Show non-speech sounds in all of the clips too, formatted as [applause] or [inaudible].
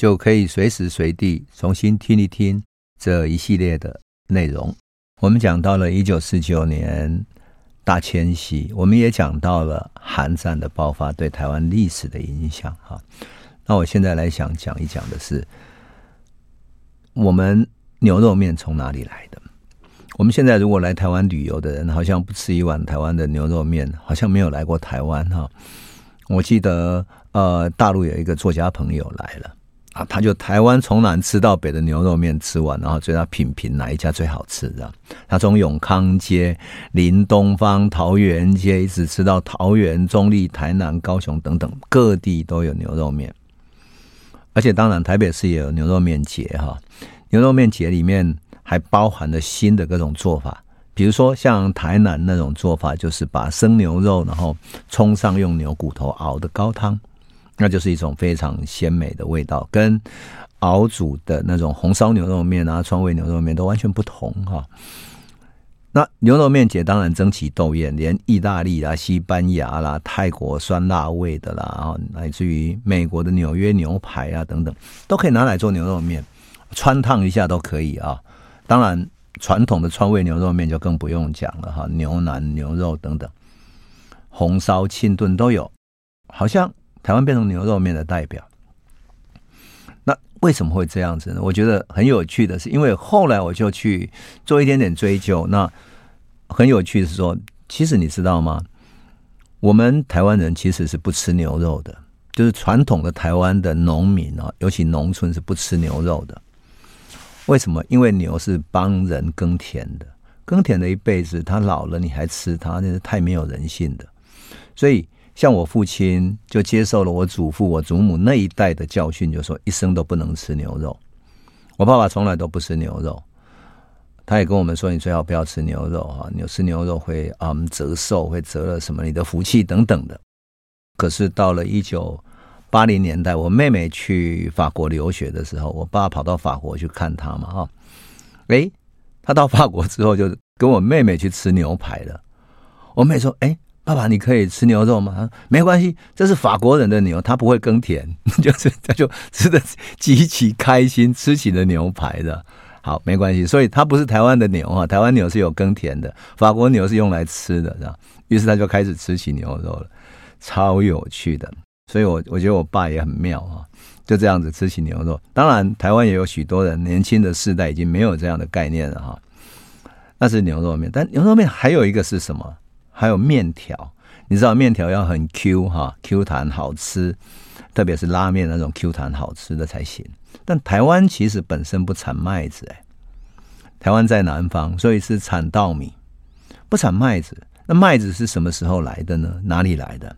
就可以随时随地重新听一听这一系列的内容。我们讲到了一九四九年大迁徙，我们也讲到了韩战的爆发对台湾历史的影响。哈，那我现在来想讲一讲的是。我们牛肉面从哪里来的？我们现在如果来台湾旅游的人，好像不吃一碗台湾的牛肉面，好像没有来过台湾哈。我记得呃，大陆有一个作家朋友来了啊，他就台湾从南吃到北的牛肉面吃完，然后最后他品评哪一家最好吃的。他从永康街、林东方、桃园街一直吃到桃园、中坜、台南、高雄等等各地都有牛肉面。而且当然，台北市也有牛肉面节哈。牛肉面节里面还包含了新的各种做法，比如说像台南那种做法，就是把生牛肉然后冲上用牛骨头熬的高汤，那就是一种非常鲜美的味道，跟熬煮的那种红烧牛肉面啊、川味牛肉面都完全不同哈。那牛肉面姐当然争奇斗艳，连意大利啦、西班牙啦、泰国酸辣味的啦，然后乃至于美国的纽约牛排啊等等，都可以拿来做牛肉面，汆烫一下都可以啊。当然，传统的川味牛肉面就更不用讲了哈，牛腩、牛肉等等，红烧、清炖都有，好像台湾变成牛肉面的代表。那为什么会这样子呢？我觉得很有趣的是，因为后来我就去做一点点追究。那很有趣的是说，其实你知道吗？我们台湾人其实是不吃牛肉的，就是传统的台湾的农民啊，尤其农村是不吃牛肉的。为什么？因为牛是帮人耕田的，耕田的一辈子，他老了你还吃它，那是太没有人性的。所以。像我父亲就接受了我祖父、我祖母那一代的教训，就说一生都不能吃牛肉。我爸爸从来都不吃牛肉，他也跟我们说，你最好不要吃牛肉啊，你吃牛肉会嗯折寿，会折了什么你的福气等等的。可是到了一九八零年代，我妹妹去法国留学的时候，我爸跑到法国去看她嘛哈，诶，他到法国之后就跟我妹妹去吃牛排了。我妹说，诶。爸爸，你可以吃牛肉吗？没关系，这是法国人的牛，他不会耕田，[laughs] 就是他就吃的极其开心，吃起了牛排的。好，没关系，所以他不是台湾的牛啊，台湾牛是有耕田的，法国牛是用来吃的，是吧？于是他就开始吃起牛肉了，超有趣的。所以我我觉得我爸也很妙啊，就这样子吃起牛肉。当然，台湾也有许多人年轻的世代已经没有这样的概念了哈。那是牛肉面，但牛肉面还有一个是什么？还有面条，你知道面条要很 Q 哈，Q 弹好吃，特别是拉面那种 Q 弹好吃的才行。但台湾其实本身不产麦子哎，台湾在南方，所以是产稻米，不产麦子。那麦子是什么时候来的呢？哪里来的？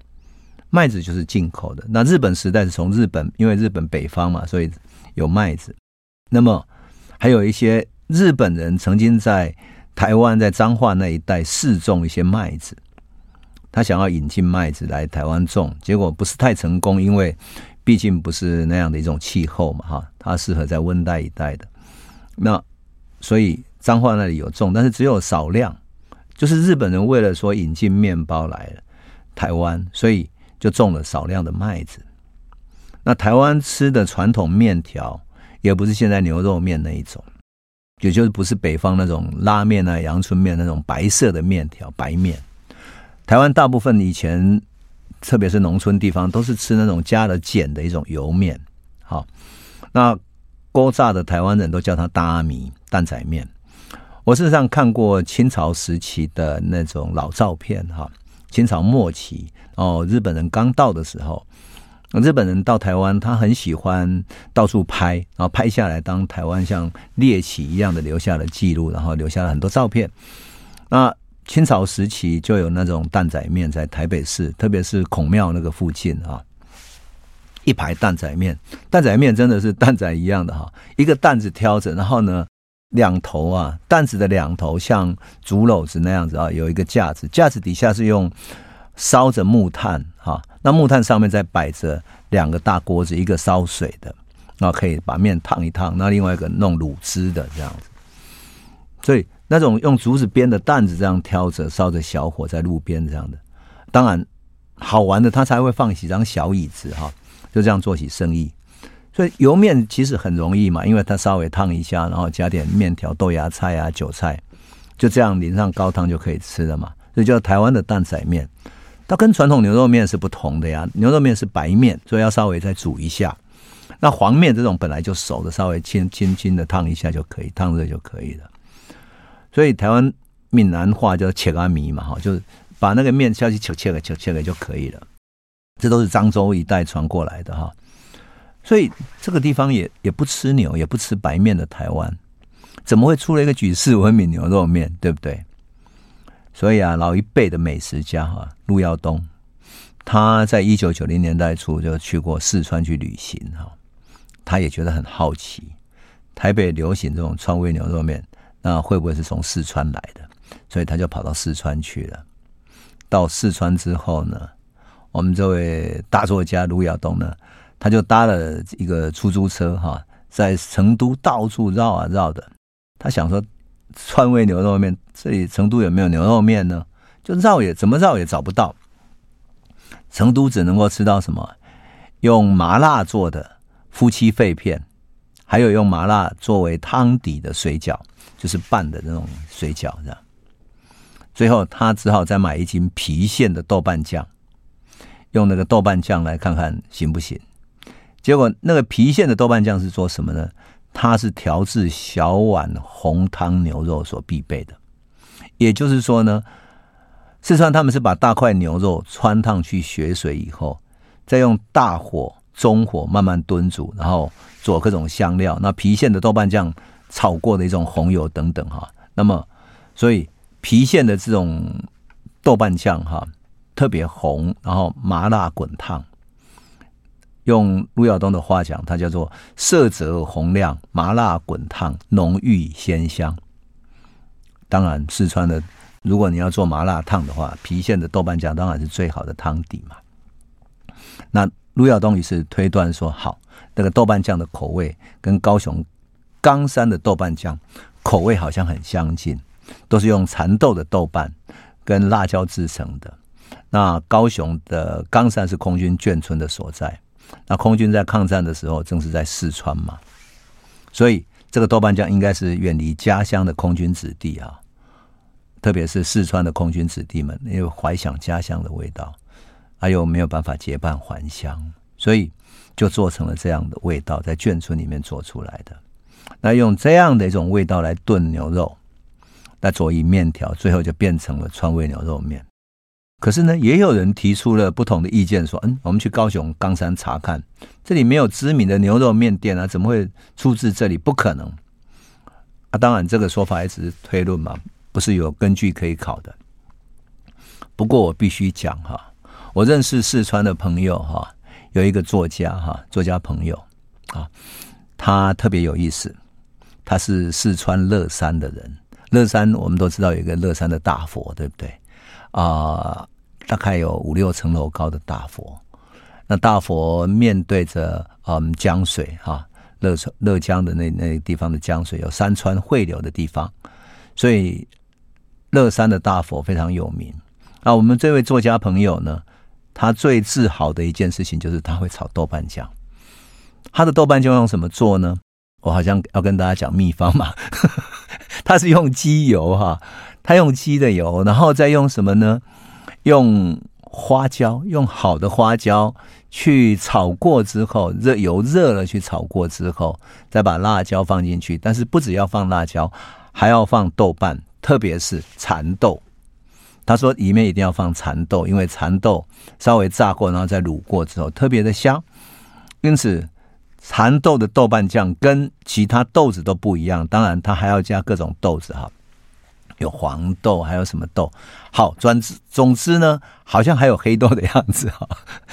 麦子就是进口的。那日本时代是从日本，因为日本北方嘛，所以有麦子。那么还有一些日本人曾经在。台湾在彰化那一带试种一些麦子，他想要引进麦子来台湾种，结果不是太成功，因为毕竟不是那样的一种气候嘛，哈，它适合在温带一带的。那所以彰化那里有种，但是只有少量，就是日本人为了说引进面包来了台湾，所以就种了少量的麦子。那台湾吃的传统面条也不是现在牛肉面那一种。也就是不是北方那种拉面啊、阳春面那种白色的面条白面，台湾大部分以前，特别是农村地方，都是吃那种加了碱的一种油面。好，那锅炸的台湾人都叫它大米蛋仔面。我事实上看过清朝时期的那种老照片，哈，清朝末期哦，日本人刚到的时候。日本人到台湾，他很喜欢到处拍，然后拍下来当台湾像猎奇一样的留下了记录，然后留下了很多照片。那清朝时期就有那种担仔面在台北市，特别是孔庙那个附近啊。一排担仔面，担仔面真的是担仔一样的哈，一个担子挑着，然后呢，两头啊，担子的两头像竹篓子那样子啊，有一个架子，架子底下是用烧着木炭哈，那木炭上面再摆着两个大锅子，一个烧水的，然后可以把面烫一烫，那另外一个弄卤汁的这样子，所以那种用竹子编的担子这样挑着，烧着小火在路边这样的，当然好玩的他才会放几张小椅子哈。就这样做起生意，所以油面其实很容易嘛，因为它稍微烫一下，然后加点面条、豆芽菜啊、韭菜，就这样淋上高汤就可以吃了嘛。所以叫台湾的担仔面，它跟传统牛肉面是不同的呀。牛肉面是白面，所以要稍微再煮一下。那黄面这种本来就熟的，稍微轻轻轻的烫一下就可以，烫热就可以了。所以台湾闽南话叫切阿米嘛，哈，就是把那个面下去切切个切切个就可以了。这都是漳州一带传过来的哈，所以这个地方也也不吃牛，也不吃白面的台湾，怎么会出了一个举世闻名牛肉面，对不对？所以啊，老一辈的美食家哈，陆耀东，他在一九九零年代初就去过四川去旅行哈，他也觉得很好奇，台北流行这种川味牛肉面，那会不会是从四川来的？所以他就跑到四川去了。到四川之后呢，我们这位大作家陆耀东呢，他就搭了一个出租车哈，在成都到处绕啊绕的。他想说，川味牛肉面，这里成都有没有牛肉面呢？就绕也怎么绕也找不到。成都只能够吃到什么？用麻辣做的夫妻肺片，还有用麻辣作为汤底的水饺，就是拌的那种水饺，这样。最后他只好再买一斤郫县的豆瓣酱。用那个豆瓣酱来看看行不行？结果那个郫县的豆瓣酱是做什么呢？它是调制小碗红汤牛肉所必备的。也就是说呢，四川他们是把大块牛肉汆烫去血水以后，再用大火、中火慢慢炖煮，然后做各种香料。那郫县的豆瓣酱炒过的一种红油等等哈。那么，所以郫县的这种豆瓣酱哈。特别红，然后麻辣滚烫。用陆耀东的话讲，它叫做色泽红亮，麻辣滚烫，浓郁鲜香。当然，四川的，如果你要做麻辣烫的话，郫县的豆瓣酱当然是最好的汤底嘛。那陆耀东于是推断说，好，那个豆瓣酱的口味跟高雄冈山的豆瓣酱口味好像很相近，都是用蚕豆的豆瓣跟辣椒制成的。那高雄的冈山是空军眷村的所在，那空军在抗战的时候正是在四川嘛，所以这个豆瓣酱应该是远离家乡的空军子弟啊，特别是四川的空军子弟们，因为怀想家乡的味道，还有没有办法结伴还乡，所以就做成了这样的味道，在眷村里面做出来的。那用这样的一种味道来炖牛肉，那佐以面条，最后就变成了川味牛肉面。可是呢，也有人提出了不同的意见，说：“嗯，我们去高雄冈山查看，这里没有知名的牛肉面店啊，怎么会出自这里？不可能啊！当然，这个说法也只是推论嘛，不是有根据可以考的。不过我必须讲哈，我认识四川的朋友哈，有一个作家哈，作家朋友啊，他特别有意思，他是四川乐山的人。乐山我们都知道有一个乐山的大佛，对不对啊？”大概有五六层楼高的大佛，那大佛面对着嗯江水哈，乐川乐江的那那地方的江水有山川汇流的地方，所以乐山的大佛非常有名。那我们这位作家朋友呢，他最自豪的一件事情就是他会炒豆瓣酱。他的豆瓣酱用什么做呢？我好像要跟大家讲秘方嘛，[laughs] 他是用鸡油哈，他用鸡的油，然后再用什么呢？用花椒，用好的花椒去炒过之后，热油热了去炒过之后，再把辣椒放进去。但是不只要放辣椒，还要放豆瓣，特别是蚕豆。他说里面一定要放蚕豆，因为蚕豆稍微炸过，然后再卤过之后，特别的香。因此，蚕豆的豆瓣酱跟其他豆子都不一样。当然，它还要加各种豆子哈。有黄豆，还有什么豆？好，总之总之呢，好像还有黑豆的样子哈。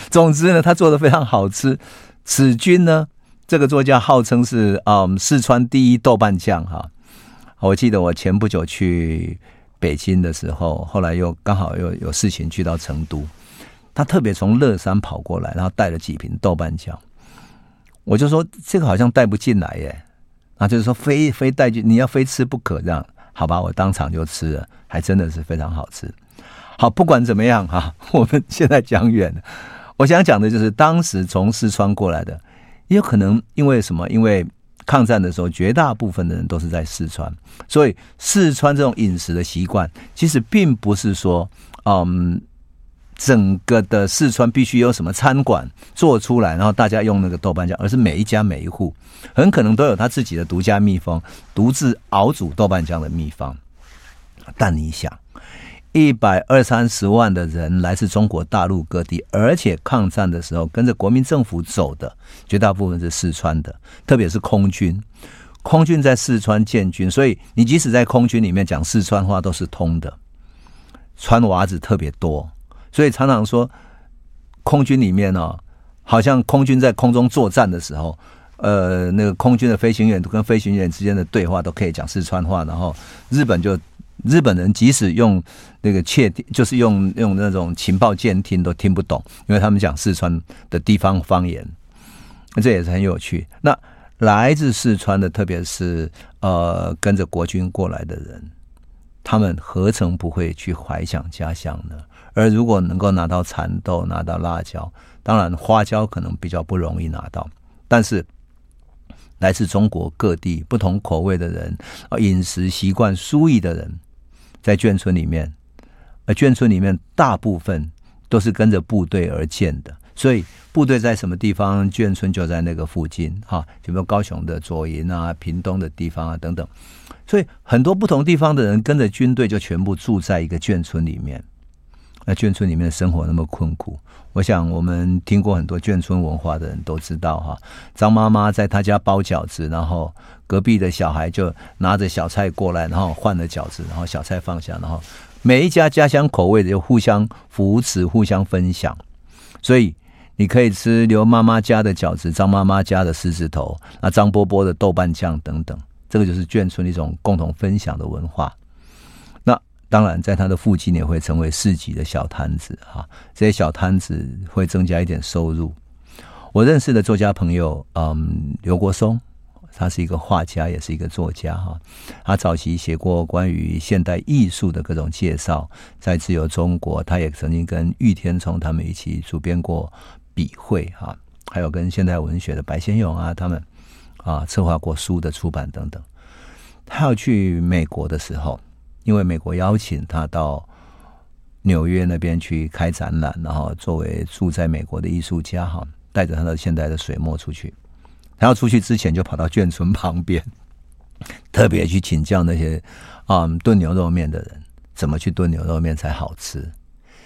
总之呢，他做的非常好吃。[laughs] 此君呢，这个作家号称是嗯四川第一豆瓣酱哈。我记得我前不久去北京的时候，后来又刚好又有事情去到成都，他特别从乐山跑过来，然后带了几瓶豆瓣酱。我就说这个好像带不进来耶，啊，就是说非非带进，你要非吃不可这样。好吧，我当场就吃了，还真的是非常好吃。好，不管怎么样哈，我们现在讲远了。我想讲的就是，当时从四川过来的，也有可能因为什么？因为抗战的时候，绝大部分的人都是在四川，所以四川这种饮食的习惯，其实并不是说，嗯。整个的四川必须有什么餐馆做出来，然后大家用那个豆瓣酱，而是每一家每一户很可能都有他自己的独家秘方，独自熬煮豆瓣酱的秘方。但你想，一百二三十万的人来自中国大陆各地，而且抗战的时候跟着国民政府走的绝大部分是四川的，特别是空军，空军在四川建军，所以你即使在空军里面讲四川话都是通的，川娃子特别多。所以常常说，空军里面哦，好像空军在空中作战的时候，呃，那个空军的飞行员跟飞行员之间的对话都可以讲四川话。然后日本就日本人即使用那个窃听，就是用用那种情报监听都听不懂，因为他们讲四川的地方方言。这也是很有趣。那来自四川的，特别是呃跟着国军过来的人，他们何曾不会去怀想家乡呢？而如果能够拿到蚕豆，拿到辣椒，当然花椒可能比较不容易拿到。但是来自中国各地不同口味的人，啊，饮食习惯疏异的人，在眷村里面，呃，眷村里面大部分都是跟着部队而建的，所以部队在什么地方，眷村就在那个附近，哈，比如高雄的左营啊、屏东的地方啊等等，所以很多不同地方的人跟着军队就全部住在一个眷村里面。那眷村里面的生活那么困苦，我想我们听过很多眷村文化的人都知道哈。张妈妈在她家包饺子，然后隔壁的小孩就拿着小菜过来，然后换了饺子，然后小菜放下，然后每一家家乡口味的就互相扶持、互相分享。所以你可以吃刘妈妈家的饺子，张妈妈家的狮子头，那张波波的豆瓣酱等等，这个就是眷村一种共同分享的文化。当然，在他的附近也会成为市集的小摊子哈，这些小摊子会增加一点收入。我认识的作家朋友，嗯，刘国松，他是一个画家，也是一个作家哈。他早期写过关于现代艺术的各种介绍，在自由中国，他也曾经跟玉天冲他们一起主编过笔会哈，还有跟现代文学的白先勇啊他们啊策划过书的出版等等。他要去美国的时候。因为美国邀请他到纽约那边去开展览，然后作为住在美国的艺术家哈，带着他的现代的水墨出去。他要出去之前就跑到眷村旁边，特别去请教那些啊炖牛肉面的人怎么去炖牛肉面才好吃。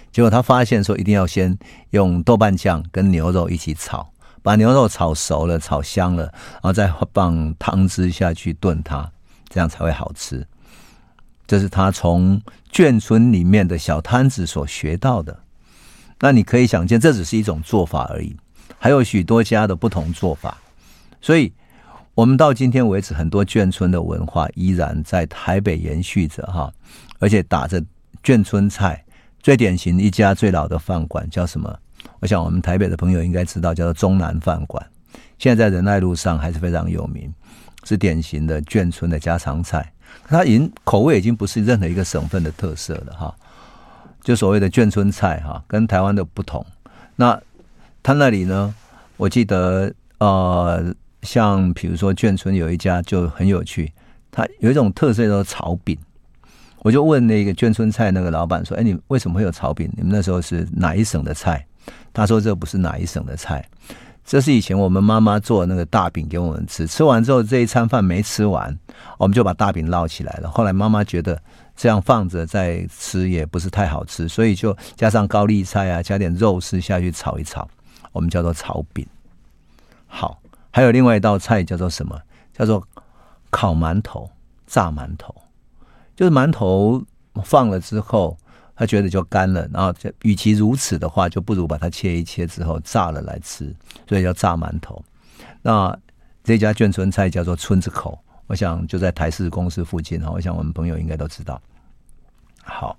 结果他发现说，一定要先用豆瓣酱跟牛肉一起炒，把牛肉炒熟了、炒香了，然后再放汤汁下去炖它，这样才会好吃。这是他从眷村里面的小摊子所学到的。那你可以想见，这只是一种做法而已，还有许多家的不同做法。所以，我们到今天为止，很多眷村的文化依然在台北延续着哈，而且打着眷村菜。最典型一家最老的饭馆叫什么？我想我们台北的朋友应该知道，叫做中南饭馆。现在在仁爱路上还是非常有名，是典型的眷村的家常菜。它已经口味已经不是任何一个省份的特色了哈，就所谓的眷村菜哈，跟台湾的不同。那他那里呢，我记得呃，像比如说眷村有一家就很有趣，它有一种特色叫做炒饼。我就问那个眷村菜那个老板说：“哎，你为什么会有炒饼？你们那时候是哪一省的菜？”他说：“这不是哪一省的菜。”这是以前我们妈妈做的那个大饼给我们吃，吃完之后这一餐饭没吃完，我们就把大饼捞起来了。后来妈妈觉得这样放着再吃也不是太好吃，所以就加上高丽菜啊，加点肉丝下去炒一炒，我们叫做炒饼。好，还有另外一道菜叫做什么？叫做烤馒头、炸馒头。就是馒头放了之后，他觉得就干了，然后与其如此的话，就不如把它切一切之后炸了来吃，所以叫炸馒头。那这家眷村菜叫做村子口，我想就在台视公司附近哈，我想我们朋友应该都知道。好，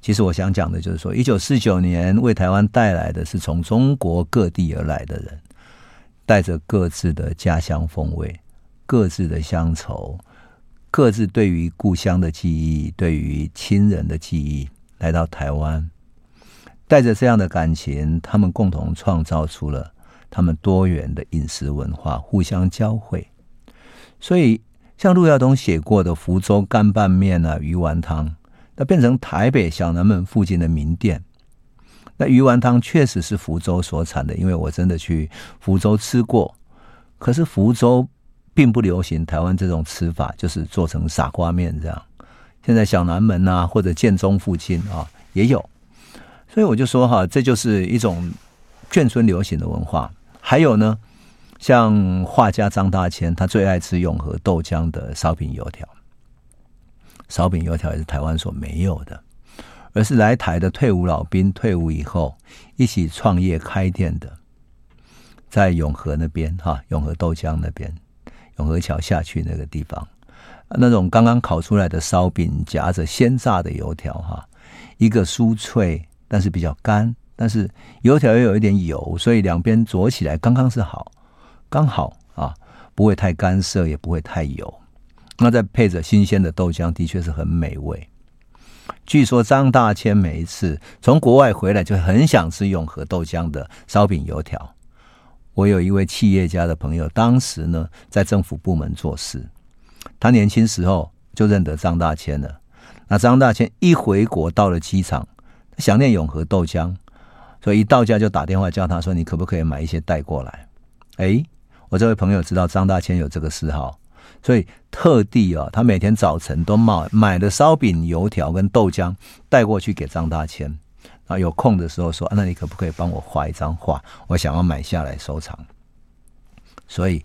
其实我想讲的就是说，一九四九年为台湾带来的是从中国各地而来的人，带着各自的家乡风味、各自的乡愁、各自对于故乡的记忆、对于亲人的记忆。来到台湾，带着这样的感情，他们共同创造出了他们多元的饮食文化，互相交汇。所以，像陆耀东写过的福州干拌面啊、鱼丸汤，那变成台北小南门附近的名店。那鱼丸汤确实是福州所产的，因为我真的去福州吃过。可是福州并不流行台湾这种吃法，就是做成傻瓜面这样。现在小南门啊，或者建中附近啊，也有，所以我就说哈，这就是一种眷村流行的文化。还有呢，像画家张大千，他最爱吃永和豆浆的烧饼油条。烧饼油条也是台湾所没有的，而是来台的退伍老兵退伍以后一起创业开店的，在永和那边哈，永和豆浆那边，永和桥下去那个地方。那种刚刚烤出来的烧饼夹着鲜炸的油条，哈，一个酥脆，但是比较干，但是油条又有一点油，所以两边啄起来刚刚是好，刚好啊，不会太干涩，也不会太油。那再配着新鲜的豆浆，的确是很美味。据说张大千每一次从国外回来，就很想吃永和豆浆的烧饼油条。我有一位企业家的朋友，当时呢在政府部门做事。他年轻时候就认得张大千了。那张大千一回国到了机场，想念永和豆浆，所以一到家就打电话叫他说：“你可不可以买一些带过来？”哎，我这位朋友知道张大千有这个嗜好，所以特地啊，他每天早晨都买买了烧饼、油条跟豆浆带过去给张大千。啊，有空的时候说：“那你可不可以帮我画一张画？我想要买下来收藏。”所以。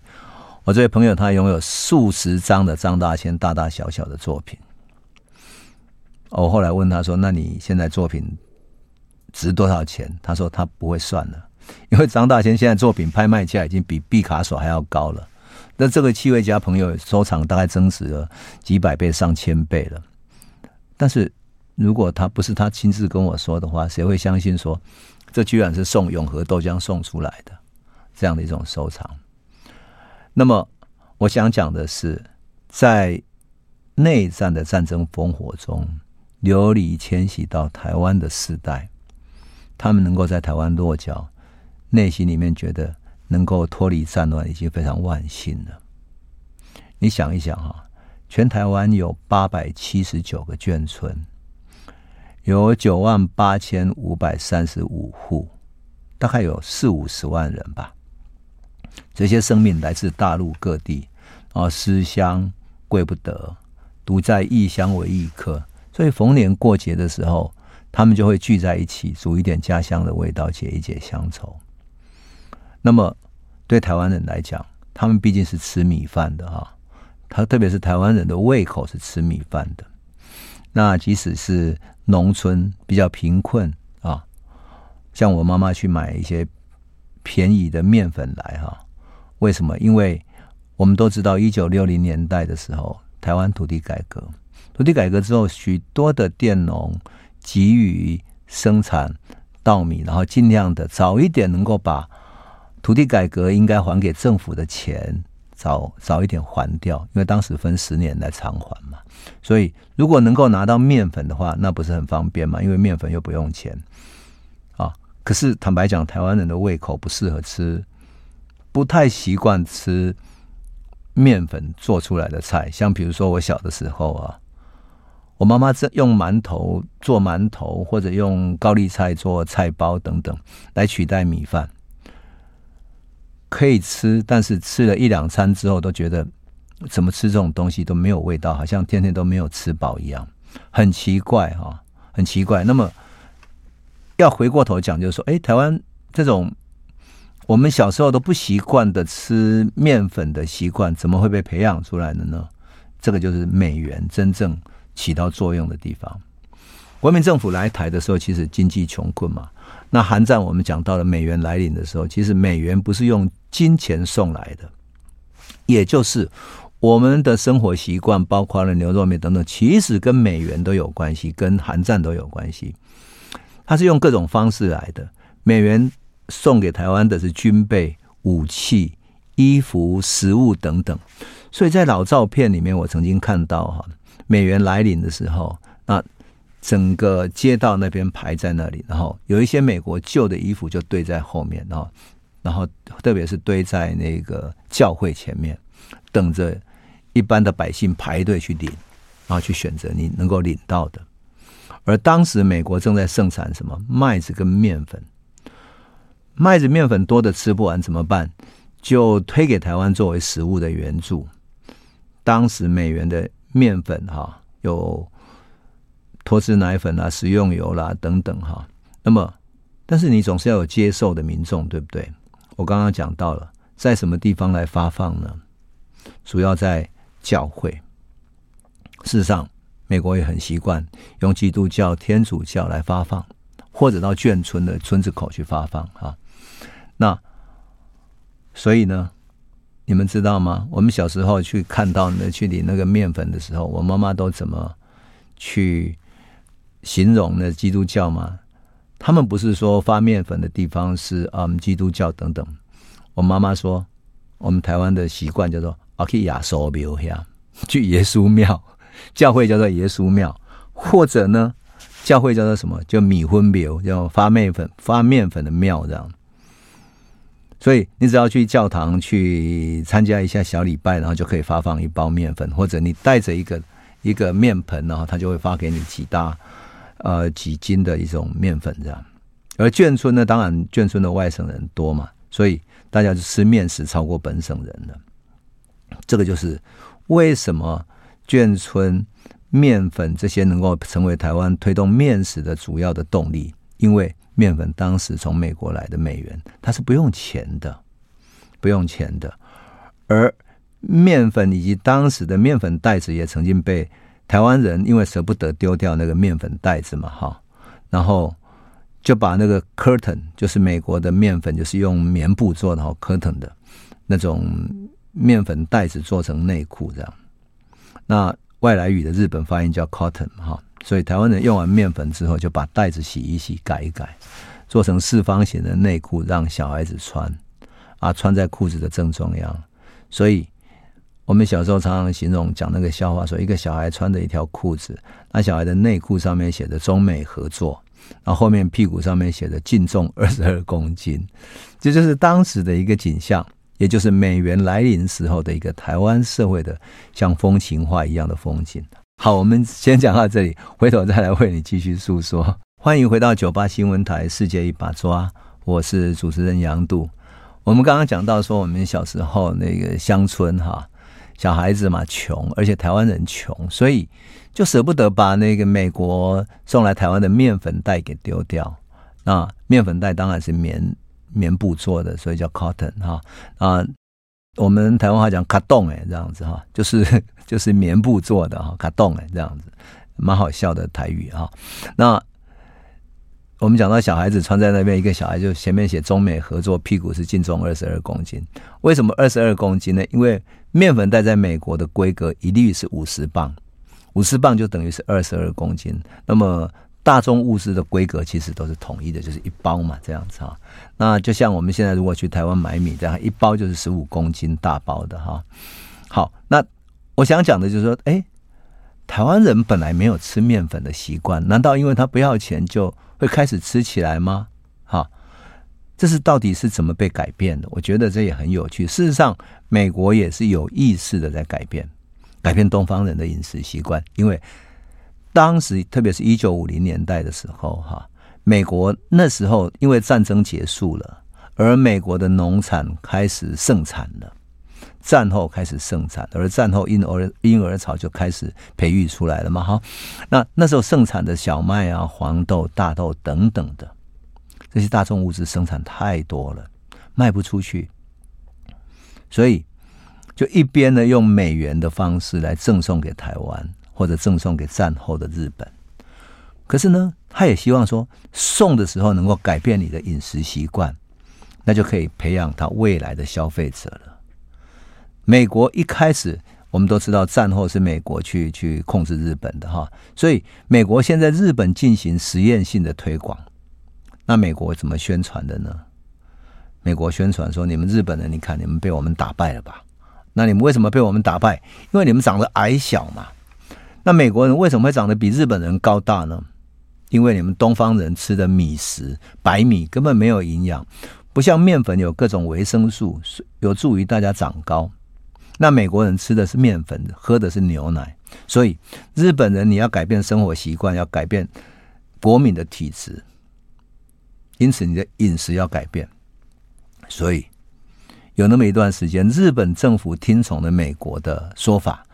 我这位朋友，他拥有数十张的张大千大大小小的作品。我后来问他说：“那你现在作品值多少钱？”他说：“他不会算了，[laughs] 因为张大千现在作品拍卖价已经比毕卡索还要高了。那这个企业家朋友收藏大概增值了几百倍、上千倍了。但是如果他不是他亲自跟我说的话，谁会相信说这居然是送永和豆浆送出来的这样的一种收藏？”那么，我想讲的是，在内战的战争烽火中流离迁徙到台湾的世代，他们能够在台湾落脚，内心里面觉得能够脱离战乱已经非常万幸了。你想一想哈，全台湾有八百七十九个眷村，有九万八千五百三十五户，大概有四五十万人吧。这些生命来自大陆各地，啊，思乡贵不得，独在异乡为异客。所以逢年过节的时候，他们就会聚在一起，煮一点家乡的味道，解一解乡愁。那么，对台湾人来讲，他们毕竟是吃米饭的哈，他特别是台湾人的胃口是吃米饭的。那即使是农村比较贫困啊，像我妈妈去买一些便宜的面粉来哈。为什么？因为我们都知道，一九六零年代的时候，台湾土地改革，土地改革之后，许多的佃农急于生产稻米，然后尽量的早一点能够把土地改革应该还给政府的钱早早一点还掉，因为当时分十年来偿还嘛。所以，如果能够拿到面粉的话，那不是很方便嘛？因为面粉又不用钱啊。可是坦白讲，台湾人的胃口不适合吃。不太习惯吃面粉做出来的菜，像比如说我小的时候啊，我妈妈这用馒头做馒头，或者用高丽菜做菜包等等来取代米饭，可以吃，但是吃了一两餐之后都觉得怎么吃这种东西都没有味道，好像天天都没有吃饱一样，很奇怪哈，很奇怪。那么要回过头讲，就是说，哎，台湾这种。我们小时候都不习惯的吃面粉的习惯，怎么会被培养出来的呢？这个就是美元真正起到作用的地方。国民政府来台的时候，其实经济穷困嘛。那韩战我们讲到了美元来临的时候，其实美元不是用金钱送来的，也就是我们的生活习惯，包括了牛肉面等等，其实跟美元都有关系，跟韩战都有关系。它是用各种方式来的。美元送给台湾的是军备、武器、衣服、食物等等。所以在老照片里面，我曾经看到哈，美元来临的时候，那。整个街道那边排在那里，然后有一些美国旧的衣服就堆在后面，然后，然后特别是堆在那个教会前面，等着一般的百姓排队去领，然后去选择你能够领到的。而当时美国正在盛产什么麦子跟面粉，麦子面粉多的吃不完怎么办？就推给台湾作为食物的援助。当时美元的面粉哈有。脱脂奶粉啊，食用油啦、等等哈，那么，但是你总是要有接受的民众，对不对？我刚刚讲到了，在什么地方来发放呢？主要在教会。事实上，美国也很习惯用基督教、天主教来发放，或者到眷村的村子口去发放哈。那所以呢，你们知道吗？我们小时候去看到呢，去领那个面粉的时候，我妈妈都怎么去？形容呢基督教吗，他们不是说发面粉的地方是嗯基督教等等。我妈妈说，我们台湾的习惯叫做阿去亚索庙下去耶稣庙，教会叫做耶稣庙，或者呢教会叫做什么叫米粉庙，叫发面粉发面粉的庙这样。所以你只要去教堂去参加一下小礼拜，然后就可以发放一包面粉，或者你带着一个一个面盆，然后他就会发给你几大。呃，几斤的一种面粉这样，而眷村呢，当然眷村的外省人多嘛，所以大家就吃面食超过本省人了。这个就是为什么眷村面粉这些能够成为台湾推动面食的主要的动力，因为面粉当时从美国来的美元，它是不用钱的，不用钱的，而面粉以及当时的面粉袋子也曾经被。台湾人因为舍不得丢掉那个面粉袋子嘛，哈，然后就把那个 curtain，就是美国的面粉，就是用棉布做的哈，curtain 的那种面粉袋子做成内裤这样。那外来语的日本发音叫 cotton 哈，所以台湾人用完面粉之后，就把袋子洗一洗，改一改，做成四方形的内裤，让小孩子穿啊，穿在裤子的正中央，所以。我们小时候常常形容讲那个笑话，说一个小孩穿着一条裤子，那小孩的内裤上面写着“中美合作”，然后后面屁股上面写着“净重二十二公斤”，这就是当时的一个景象，也就是美元来临时候的一个台湾社会的像风情画一样的风景。好，我们先讲到这里，回头再来为你继续诉说。欢迎回到九八新闻台《世界一把抓》，我是主持人杨度。我们刚刚讲到说，我们小时候那个乡村哈。小孩子嘛，穷，而且台湾人穷，所以就舍不得把那个美国送来台湾的面粉袋给丢掉。那面粉袋当然是棉棉布做的，所以叫 cotton 哈啊。我们台湾话讲卡冻哎，这样子哈，就是 [laughs] 就是棉布做的哈，卡冻哎，这样子，蛮好笑的台语哈。那我们讲到小孩子穿在那边，一个小孩就前面写中美合作，屁股是净重二十二公斤。为什么二十二公斤呢？因为面粉袋在美国的规格一律是五十磅，五十磅就等于是二十二公斤。那么大众物资的规格其实都是统一的，就是一包嘛，这样子哈。那就像我们现在如果去台湾买米这样，一包就是十五公斤大包的哈。好，那我想讲的就是说，哎，台湾人本来没有吃面粉的习惯，难道因为他不要钱就？会开始吃起来吗？哈，这是到底是怎么被改变的？我觉得这也很有趣。事实上，美国也是有意识的在改变，改变东方人的饮食习惯。因为当时，特别是一九五零年代的时候，哈，美国那时候因为战争结束了，而美国的农产开始盛产了。战后开始盛产，而战后婴儿婴儿潮就开始培育出来了嘛，哈。那那时候盛产的小麦啊、黄豆、大豆等等的这些大众物资生产太多了，卖不出去，所以就一边呢用美元的方式来赠送给台湾，或者赠送给战后的日本。可是呢，他也希望说送的时候能够改变你的饮食习惯，那就可以培养他未来的消费者了。美国一开始我们都知道，战后是美国去去控制日本的哈，所以美国现在日本进行实验性的推广。那美国怎么宣传的呢？美国宣传说：“你们日本人，你看你们被我们打败了吧？那你们为什么被我们打败？因为你们长得矮小嘛。那美国人为什么会长得比日本人高大呢？因为你们东方人吃的米食，白米根本没有营养，不像面粉有各种维生素，有助于大家长高。那美国人吃的是面粉，喝的是牛奶，所以日本人你要改变生活习惯，要改变国民的体质。”因此，你的饮食要改变。所以，有那么一段时间，日本政府听从了美国的说法，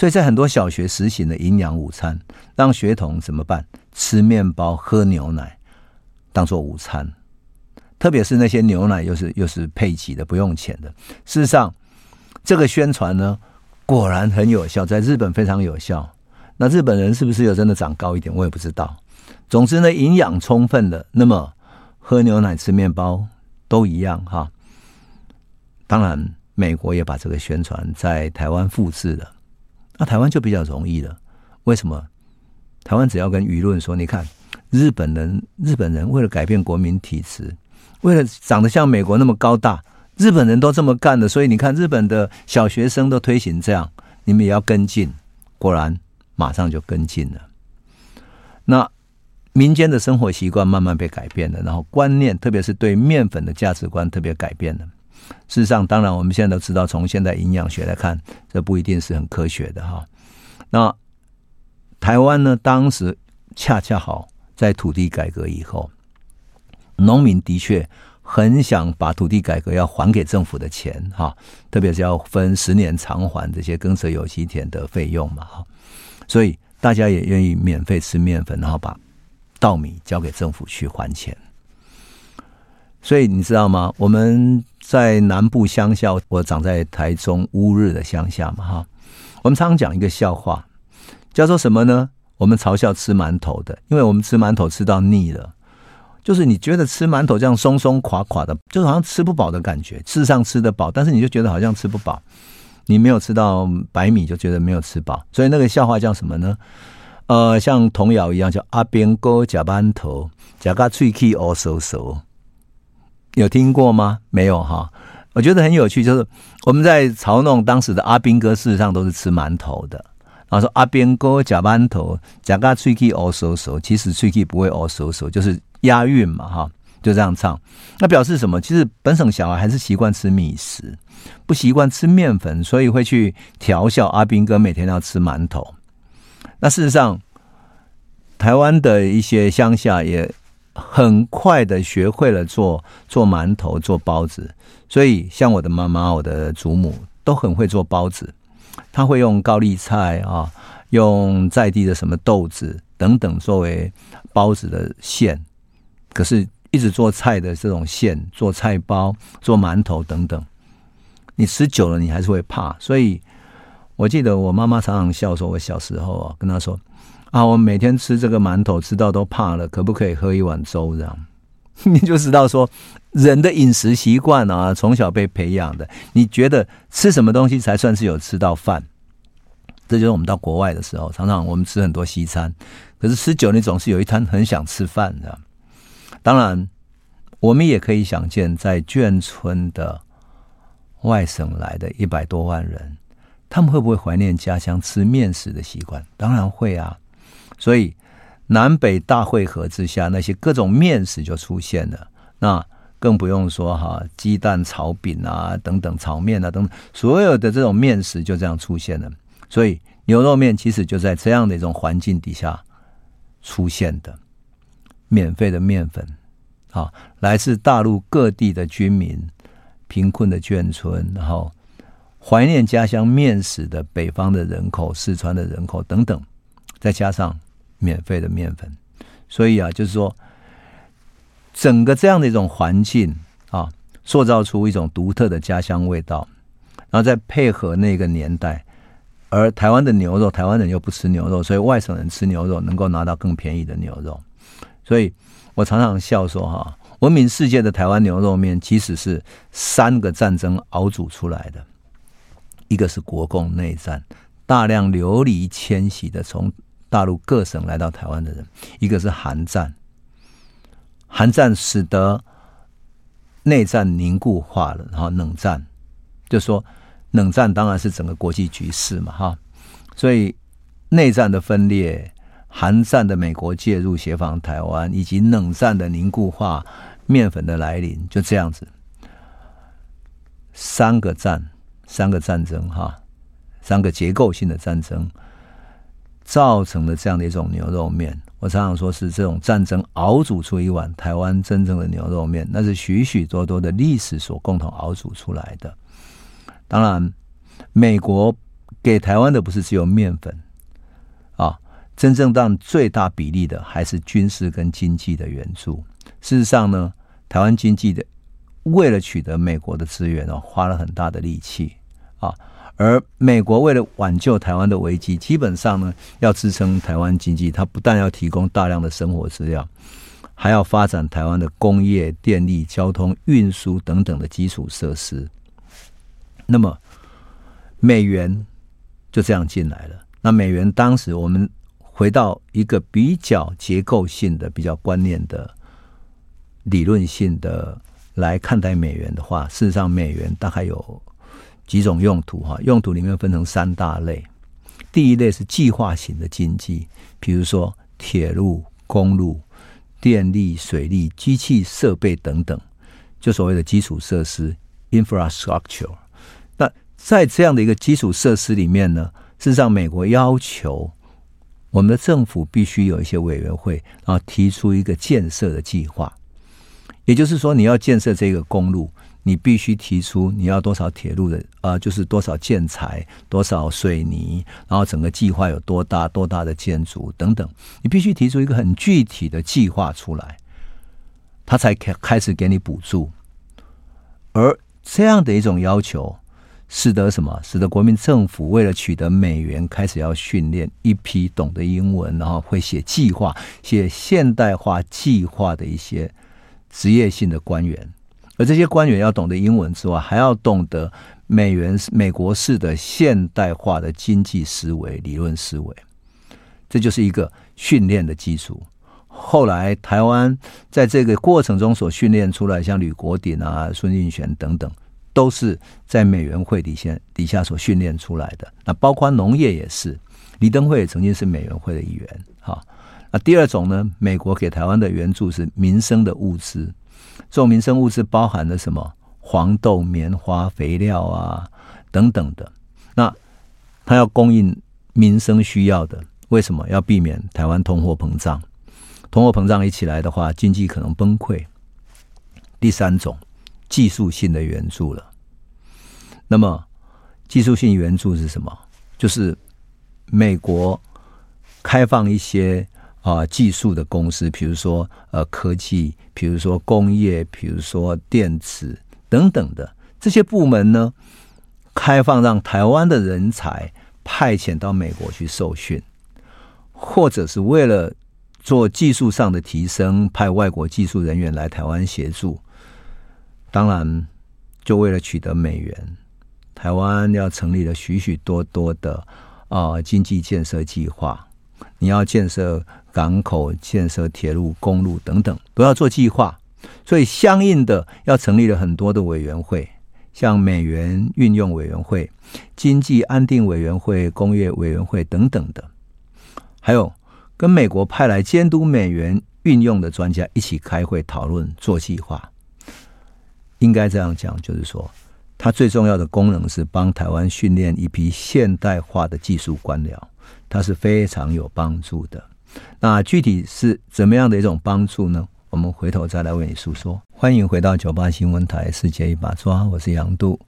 所以在很多小学实行的营养午餐，让学童怎么办？吃面包、喝牛奶，当做午餐。特别是那些牛奶又是又是配给的，不用钱的。事实上，这个宣传呢，果然很有效，在日本非常有效。那日本人是不是有真的长高一点？我也不知道。总之呢，营养充分的，那么。喝牛奶、吃面包都一样哈。当然，美国也把这个宣传在台湾复制了，那台湾就比较容易了。为什么？台湾只要跟舆论说：“你看，日本人，日本人为了改变国民体质，为了长得像美国那么高大，日本人都这么干的，所以你看，日本的小学生都推行这样，你们也要跟进。”果然，马上就跟进了。那。民间的生活习惯慢慢被改变了，然后观念，特别是对面粉的价值观特别改变了。事实上，当然我们现在都知道，从现在营养学来看，这不一定是很科学的哈。那台湾呢，当时恰恰好在土地改革以后，农民的确很想把土地改革要还给政府的钱哈，特别是要分十年偿还这些耕者有其田的费用嘛哈，所以大家也愿意免费吃面粉，然后把。稻米交给政府去还钱，所以你知道吗？我们在南部乡下，我长在台中乌日的乡下嘛，哈。我们常常讲一个笑话，叫做什么呢？我们嘲笑吃馒头的，因为我们吃馒头吃到腻了，就是你觉得吃馒头这样松松垮垮的，就好像吃不饱的感觉。事实上吃得饱，但是你就觉得好像吃不饱。你没有吃到白米，就觉得没有吃饱。所以那个笑话叫什么呢？呃，像童谣一样，叫阿边哥夹馒头，夹个脆气哦嗖嗖，有听过吗？没有哈。我觉得很有趣，就是我们在嘲弄当时的阿兵哥，事实上都是吃馒头的。然后说阿边哥假馒头，假个脆气哦嗖嗖，其实脆气不会哦嗖嗖，就是押韵嘛哈，就这样唱。那表示什么？其实本省小孩还是习惯吃米食，不习惯吃面粉，所以会去调笑阿兵哥每天要吃馒头。那事实上，台湾的一些乡下也很快的学会了做做馒头、做包子，所以像我的妈妈、我的祖母都很会做包子。她会用高丽菜啊，用在地的什么豆子等等作为包子的馅。可是，一直做菜的这种馅，做菜包、做馒头等等，你吃久了，你还是会怕，所以。我记得我妈妈常常笑说，我小时候啊，跟她说啊，我每天吃这个馒头吃到都怕了，可不可以喝一碗粥？这样 [laughs] 你就知道说，人的饮食习惯啊，从小被培养的。你觉得吃什么东西才算是有吃到饭？这就是我们到国外的时候，常常我们吃很多西餐，可是吃久你总是有一餐很想吃饭的。当然，我们也可以想见，在眷村的外省来的一百多万人。他们会不会怀念家乡吃面食的习惯？当然会啊！所以南北大汇合之下，那些各种面食就出现了。那更不用说哈，鸡蛋炒饼啊，等等炒面啊，等等，所有的这种面食就这样出现了。所以牛肉面其实就在这样的一种环境底下出现的，免费的面粉啊，来自大陆各地的居民，贫困的眷村，然后。怀念家乡面食的北方的人口、四川的人口等等，再加上免费的面粉，所以啊，就是说，整个这样的一种环境啊，塑造出一种独特的家乡味道，然后再配合那个年代而台湾的牛肉，台湾人又不吃牛肉，所以外省人吃牛肉能够拿到更便宜的牛肉。所以我常常笑说哈，闻名世界的台湾牛肉面，其实是三个战争熬煮出来的。一个是国共内战，大量流离迁徙的从大陆各省来到台湾的人；一个是韩战，韩战使得内战凝固化了，然后冷战，就说冷战当然是整个国际局势嘛，哈，所以内战的分裂，韩战的美国介入协防台湾，以及冷战的凝固化、面粉的来临，就这样子，三个战。三个战争，哈，三个结构性的战争，造成的这样的一种牛肉面。我常常说是这种战争熬煮出一碗台湾真正的牛肉面，那是许许多多的历史所共同熬煮出来的。当然，美国给台湾的不是只有面粉啊，真正占最大比例的还是军事跟经济的援助。事实上呢，台湾经济的为了取得美国的资源哦，花了很大的力气。啊，而美国为了挽救台湾的危机，基本上呢，要支撑台湾经济，它不但要提供大量的生活资料，还要发展台湾的工业、电力、交通、运输等等的基础设施。那么，美元就这样进来了。那美元当时，我们回到一个比较结构性的、比较观念的、理论性的来看待美元的话，事实上，美元大概有。几种用途哈，用途里面分成三大类。第一类是计划型的经济，比如说铁路、公路、电力、水利、机器设备等等，就所谓的基础设施 （infrastructure）。那在这样的一个基础设施里面呢，事实上美国要求我们的政府必须有一些委员会，然后提出一个建设的计划。也就是说，你要建设这个公路。你必须提出你要多少铁路的啊、呃，就是多少建材、多少水泥，然后整个计划有多大、多大的建筑等等，你必须提出一个很具体的计划出来，他才开开始给你补助。而这样的一种要求，使得什么？使得国民政府为了取得美元，开始要训练一批懂得英文，然后会写计划、写现代化计划的一些职业性的官员。而这些官员要懂得英文之外，还要懂得美元、美国式的现代化的经济思维、理论思维，这就是一个训练的基础。后来台湾在这个过程中所训练出来，像吕国鼎啊、孙运璇等等，都是在美元会底下底下所训练出来的。那包括农业也是，李登辉也曾经是美元会的一员。哈，那第二种呢，美国给台湾的援助是民生的物资。这种民生物资包含了什么？黄豆、棉花、肥料啊等等的。那它要供应民生需要的，为什么要避免台湾通货膨胀？通货膨胀一起来的话，经济可能崩溃。第三种技术性的援助了。那么技术性援助是什么？就是美国开放一些。啊，技术的公司，比如说呃科技，比如说工业，比如说电池等等的这些部门呢，开放让台湾的人才派遣到美国去受训，或者是为了做技术上的提升，派外国技术人员来台湾协助。当然，就为了取得美元，台湾要成立了许许多多的啊、呃、经济建设计划，你要建设。港口建设、铁路、公路等等都要做计划，所以相应的要成立了很多的委员会，像美元运用委员会、经济安定委员会、工业委员会等等的，还有跟美国派来监督美元运用的专家一起开会讨论做计划。应该这样讲，就是说，它最重要的功能是帮台湾训练一批现代化的技术官僚，它是非常有帮助的。那具体是怎么样的一种帮助呢？我们回头再来为你诉说。欢迎回到九八新闻台《世界一把抓》，我是杨度。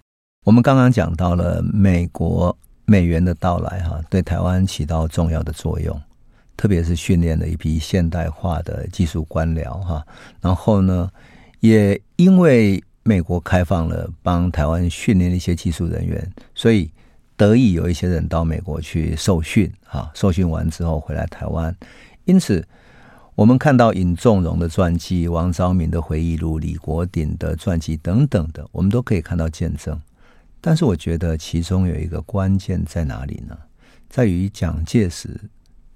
我们刚刚讲到了美国美元的到来，哈，对台湾起到重要的作用，特别是训练了一批现代化的技术官僚，哈。然后呢，也因为美国开放了帮台湾训练了一些技术人员，所以。得以有一些人到美国去受训，啊，受训完之后回来台湾。因此，我们看到尹仲荣的传记、王昭明的回忆录、李国鼎的传记等等的，我们都可以看到见证。但是，我觉得其中有一个关键在哪里呢？在于蒋介石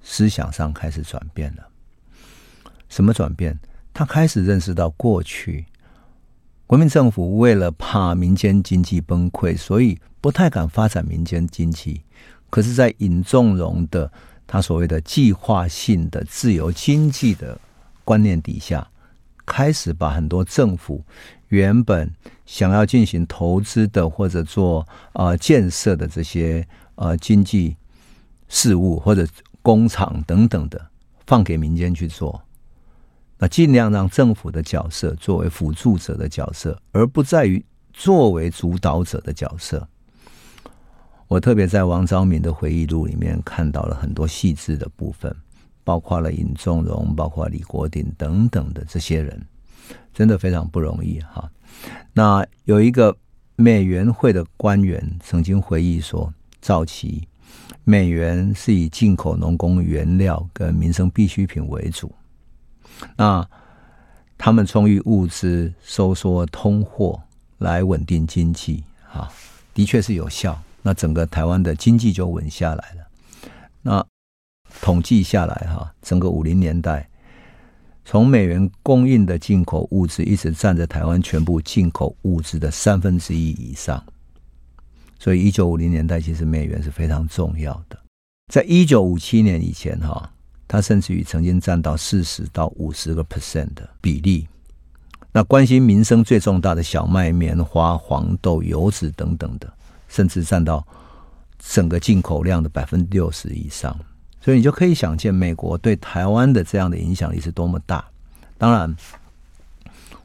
思想上开始转变了。什么转变？他开始认识到过去。国民政府为了怕民间经济崩溃，所以不太敢发展民间经济。可是，在尹仲荣的他所谓的计划性的自由经济的观念底下，开始把很多政府原本想要进行投资的或者做呃建设的这些呃经济事务或者工厂等等的，放给民间去做。那尽量让政府的角色作为辅助者的角色，而不在于作为主导者的角色。我特别在王昭敏的回忆录里面看到了很多细致的部分，包括了尹仲荣、包括李国鼎等等的这些人，真的非常不容易哈。那有一个美元会的官员曾经回忆说，早期美元是以进口农工原料跟民生必需品为主。那他们充裕物资，收缩通货，来稳定经济，哈，的确是有效。那整个台湾的经济就稳下来了。那统计下来，哈，整个五零年代，从美元供应的进口物资，一直占着台湾全部进口物资的三分之一以上。所以，一九五零年代其实美元是非常重要的。在一九五七年以前，哈。它甚至于曾经占到四十到五十个 percent 的比例。那关心民生最重大的小麦、棉花、黄豆、油脂等等的，甚至占到整个进口量的百分之六十以上。所以你就可以想见，美国对台湾的这样的影响力是多么大。当然，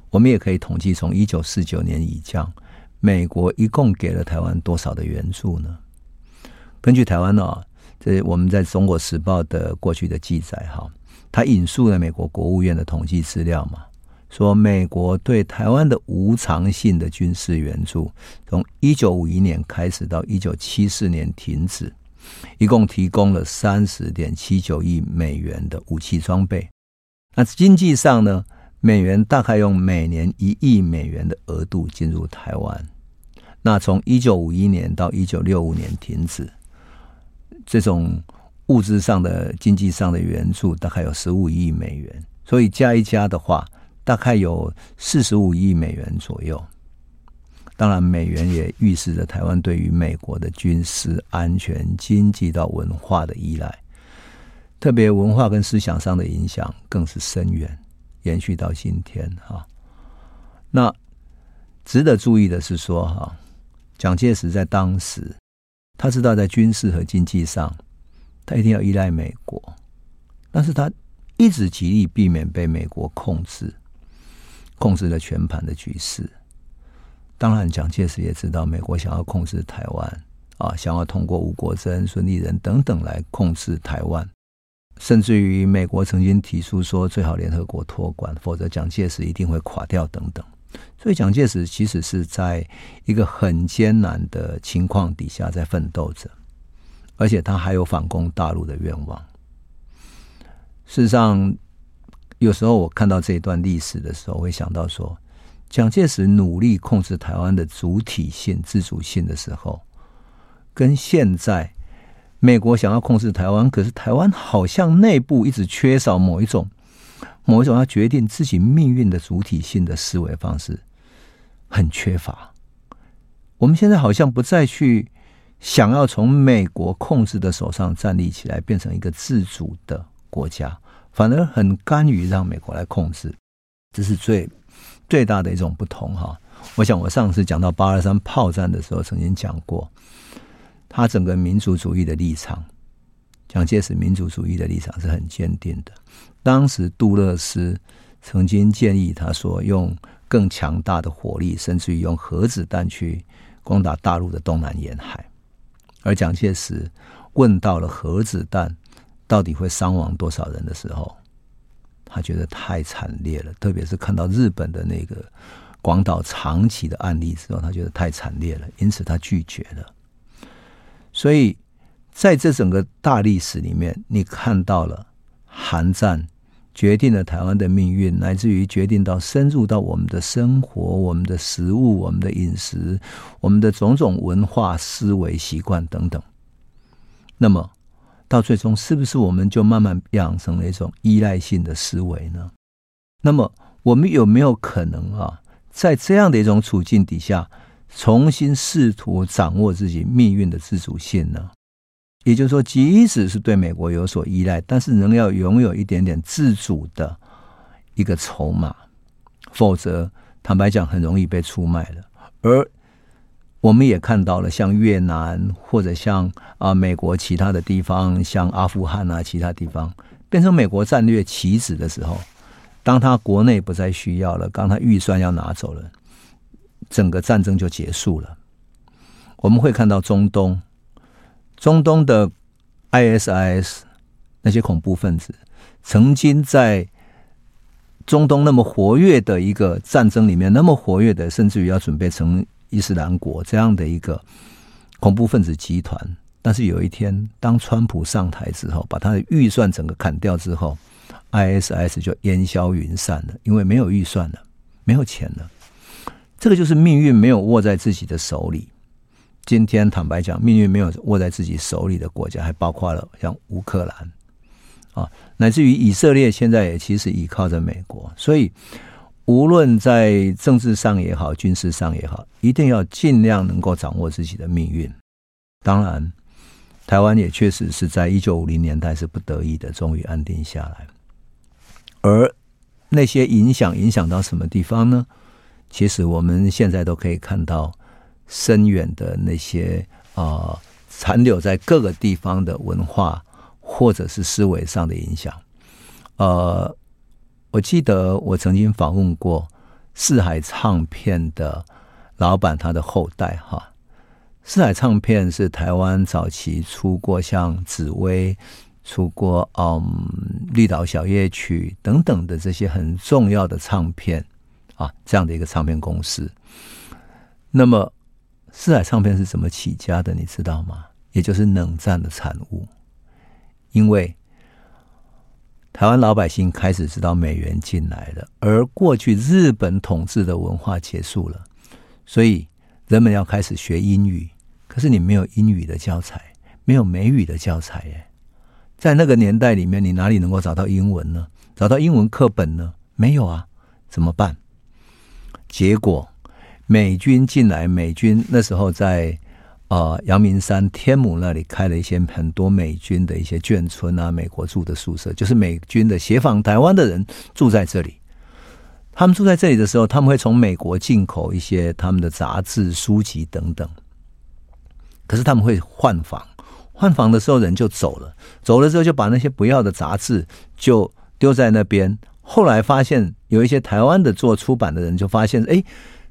我们也可以统计，从一九四九年以降，美国一共给了台湾多少的援助呢？根据台湾呢？这我们在中国时报的过去的记载哈，他引述了美国国务院的统计资料嘛，说美国对台湾的无偿性的军事援助，从一九五一年开始到一九七四年停止，一共提供了三十点七九亿美元的武器装备。那经济上呢，美元大概用每年一亿美元的额度进入台湾。那从一九五一年到一九六五年停止。这种物质上的、经济上的援助大概有十五亿美元，所以加一加的话，大概有四十五亿美元左右。当然，美元也预示着台湾对于美国的军事、安全、经济到文化的依赖，特别文化跟思想上的影响更是深远，延续到今天哈。那值得注意的是说哈，蒋介石在当时。他知道在军事和经济上，他一定要依赖美国，但是他一直极力避免被美国控制，控制了全盘的局势。当然，蒋介石也知道美国想要控制台湾啊，想要通过吴国楨、孙立人等等来控制台湾，甚至于美国曾经提出说最好联合国托管，否则蒋介石一定会垮掉等等。所以，蒋介石其实是在一个很艰难的情况底下在奋斗着，而且他还有反攻大陆的愿望。事实上，有时候我看到这一段历史的时候，会想到说，蒋介石努力控制台湾的主体性、自主性的时候，跟现在美国想要控制台湾，可是台湾好像内部一直缺少某一种。某一种要决定自己命运的主体性的思维方式很缺乏。我们现在好像不再去想要从美国控制的手上站立起来，变成一个自主的国家，反而很甘于让美国来控制。这是最最大的一种不同哈。我想我上次讲到八二三炮战的时候，曾经讲过，他整个民族主义的立场。蒋介石民族主义的立场是很坚定的。当时杜勒斯曾经建议他说，用更强大的火力，甚至于用核子弹去攻打大陆的东南沿海。而蒋介石问到了核子弹到底会伤亡多少人的时候，他觉得太惨烈了。特别是看到日本的那个广岛长崎的案例之后，他觉得太惨烈了，因此他拒绝了。所以在这整个大历史里面，你看到了韩战决定了台湾的命运，乃至于决定到深入到我们的生活、我们的食物、我们的饮食、我们的种种文化思维习惯等等。那么到最终，是不是我们就慢慢养成了一种依赖性的思维呢？那么我们有没有可能啊，在这样的一种处境底下，重新试图掌握自己命运的自主性呢？也就是说，即使是对美国有所依赖，但是仍要拥有一点点自主的一个筹码，否则坦白讲，很容易被出卖了。而我们也看到了，像越南或者像啊美国其他的地方，像阿富汗啊其他地方，变成美国战略棋子的时候，当他国内不再需要了，当他预算要拿走了，整个战争就结束了。我们会看到中东。中东的 ISIS 那些恐怖分子，曾经在中东那么活跃的一个战争里面，那么活跃的，甚至于要准备成伊斯兰国这样的一个恐怖分子集团。但是有一天，当川普上台之后，把他的预算整个砍掉之后，ISIS 就烟消云散了，因为没有预算了，没有钱了。这个就是命运没有握在自己的手里。今天坦白讲，命运没有握在自己手里的国家，还包括了像乌克兰啊，乃至于以色列，现在也其实依靠着美国。所以，无论在政治上也好，军事上也好，一定要尽量能够掌握自己的命运。当然，台湾也确实是在一九五零年代是不得已的，终于安定下来。而那些影响影响到什么地方呢？其实我们现在都可以看到。深远的那些啊，残、留在各个地方的文化或者是思维上的影响。呃，我记得我曾经访问过四海唱片的老板，他的后代哈。四海唱片是台湾早期出过像紫薇、出过嗯绿岛小夜曲等等的这些很重要的唱片啊，这样的一个唱片公司。那么。四海唱片是怎么起家的？你知道吗？也就是冷战的产物。因为台湾老百姓开始知道美元进来了，而过去日本统治的文化结束了，所以人们要开始学英语。可是你没有英语的教材，没有美语的教材耶，在那个年代里面，你哪里能够找到英文呢？找到英文课本呢？没有啊，怎么办？结果。美军进来，美军那时候在呃阳明山天母那里开了一些很多美军的一些眷村啊，美国住的宿舍，就是美军的协防台湾的人住在这里。他们住在这里的时候，他们会从美国进口一些他们的杂志、书籍等等。可是他们会换房，换房的时候人就走了，走了之后就把那些不要的杂志就丢在那边。后来发现有一些台湾的做出版的人就发现，哎。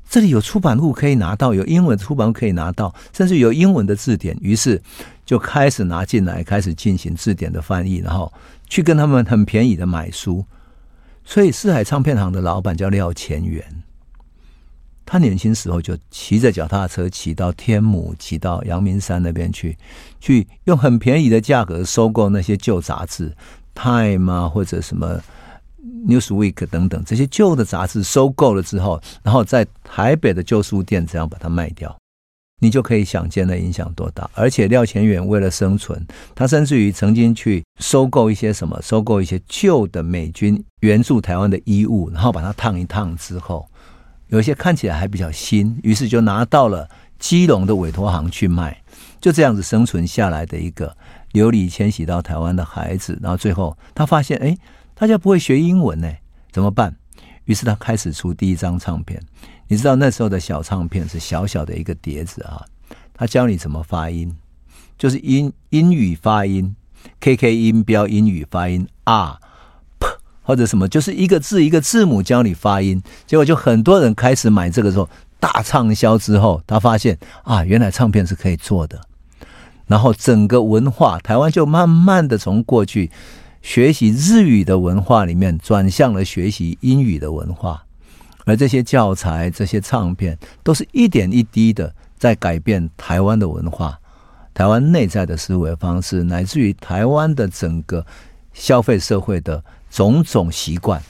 这里有出版物可以拿到，有英文出版物可以拿到，甚至有英文的字典，于是就开始拿进来，开始进行字典的翻译，然后去跟他们很便宜的买书。所以四海唱片行的老板叫廖乾元，他年轻时候就骑着脚踏车骑到天母，骑到阳明山那边去，去用很便宜的价格收购那些旧杂志，Time 啊或者什么。Newsweek 等等这些旧的杂志收购了之后，然后在台北的旧书店这样把它卖掉，你就可以想见那影响多大。而且廖乾远为了生存，他甚至于曾经去收购一些什么，收购一些旧的美军援助台湾的衣物，然后把它烫一烫之后，有一些看起来还比较新，于是就拿到了基隆的委托行去卖，就这样子生存下来的一个流离迁徙到台湾的孩子。然后最后他发现，哎。大家不会学英文呢，怎么办？于是他开始出第一张唱片。你知道那时候的小唱片是小小的一个碟子啊，他教你怎么发音，就是英英语发音，KK 音标英语发音啊或者什么，就是一个字一个字母教你发音。结果就很多人开始买这个时候大畅销之后，他发现啊，原来唱片是可以做的。然后整个文化，台湾就慢慢的从过去。学习日语的文化里面，转向了学习英语的文化，而这些教材、这些唱片，都是一点一滴的在改变台湾的文化，台湾内在的思维方式，乃至于台湾的整个消费社会的种种习惯，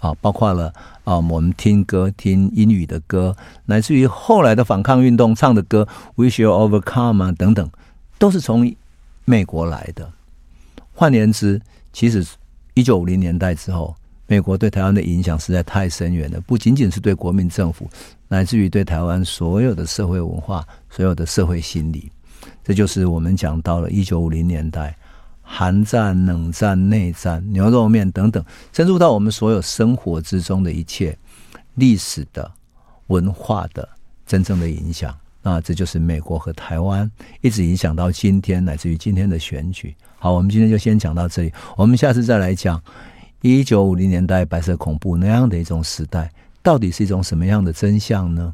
啊，包括了啊，我们听歌、听英语的歌，乃至于后来的反抗运动唱的歌，We shall overcome 啊等等，都是从美国来的。换言之，其实一九五零年代之后，美国对台湾的影响实在太深远了，不仅仅是对国民政府，乃至于对台湾所有的社会文化、所有的社会心理。这就是我们讲到了一九五零年代，韩战、冷战、内战、牛肉面等等，深入到我们所有生活之中的一切历史的、文化的真正的影响。那这就是美国和台湾一直影响到今天，乃至于今天的选举。好，我们今天就先讲到这里，我们下次再来讲一九五零年代白色恐怖那样的一种时代，到底是一种什么样的真相呢？